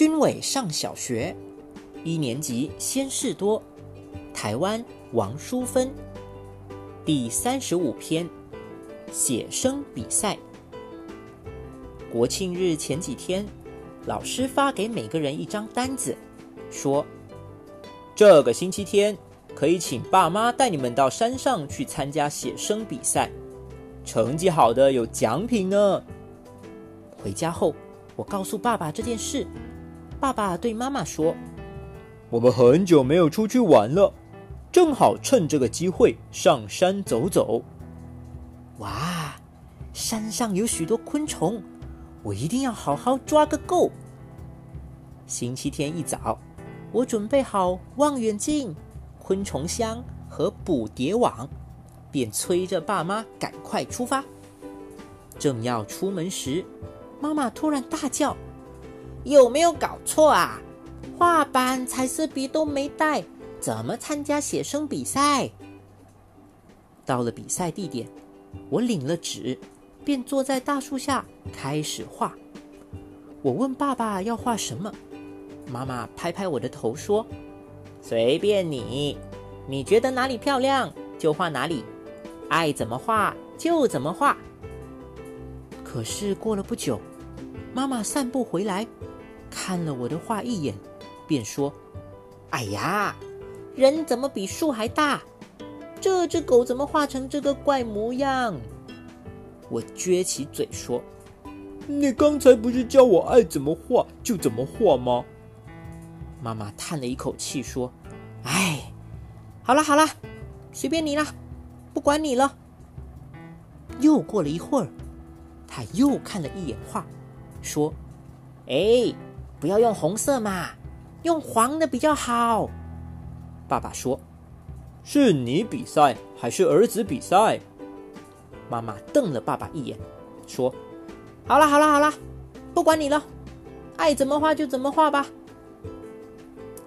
军伟上小学，一年级先事多，台湾王淑芬。第三十五篇，写生比赛。国庆日前几天，老师发给每个人一张单子，说这个星期天可以请爸妈带你们到山上去参加写生比赛，成绩好的有奖品呢。回家后，我告诉爸爸这件事。爸爸对妈妈说：“我们很久没有出去玩了，正好趁这个机会上山走走。哇，山上有许多昆虫，我一定要好好抓个够。”星期天一早，我准备好望远镜、昆虫箱和捕蝶网，便催着爸妈赶快出发。正要出门时，妈妈突然大叫。有没有搞错啊？画板、彩色笔都没带，怎么参加写生比赛？到了比赛地点，我领了纸，便坐在大树下开始画。我问爸爸要画什么，妈妈拍拍我的头说：“随便你，你觉得哪里漂亮就画哪里，爱怎么画就怎么画。”可是过了不久，妈妈散步回来。看了我的画一眼，便说：“哎呀，人怎么比树还大？这只狗怎么画成这个怪模样？”我撅起嘴说：“你刚才不是叫我爱怎么画就怎么画吗？”妈妈叹了一口气说：“哎，好了好了，随便你了，不管你了。”又过了一会儿，他又看了一眼画，说：“哎。”不要用红色嘛，用黄的比较好。爸爸说：“是你比赛还是儿子比赛？”妈妈瞪了爸爸一眼，说：“好了好了好了，不管你了，爱怎么画就怎么画吧。”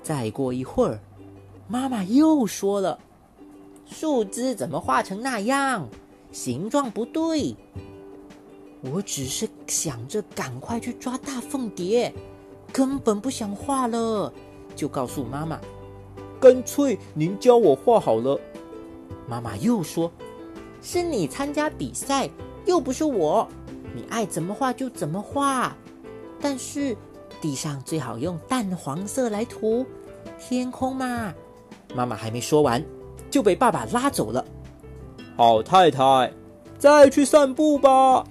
再过一会儿，妈妈又说了：“树枝怎么画成那样？形状不对。”我只是想着赶快去抓大凤蝶。根本不想画了，就告诉妈妈：“干脆您教我画好了。”妈妈又说：“是你参加比赛，又不是我，你爱怎么画就怎么画。但是地上最好用淡黄色来涂，天空嘛。”妈妈还没说完，就被爸爸拉走了。好太太，再去散步吧。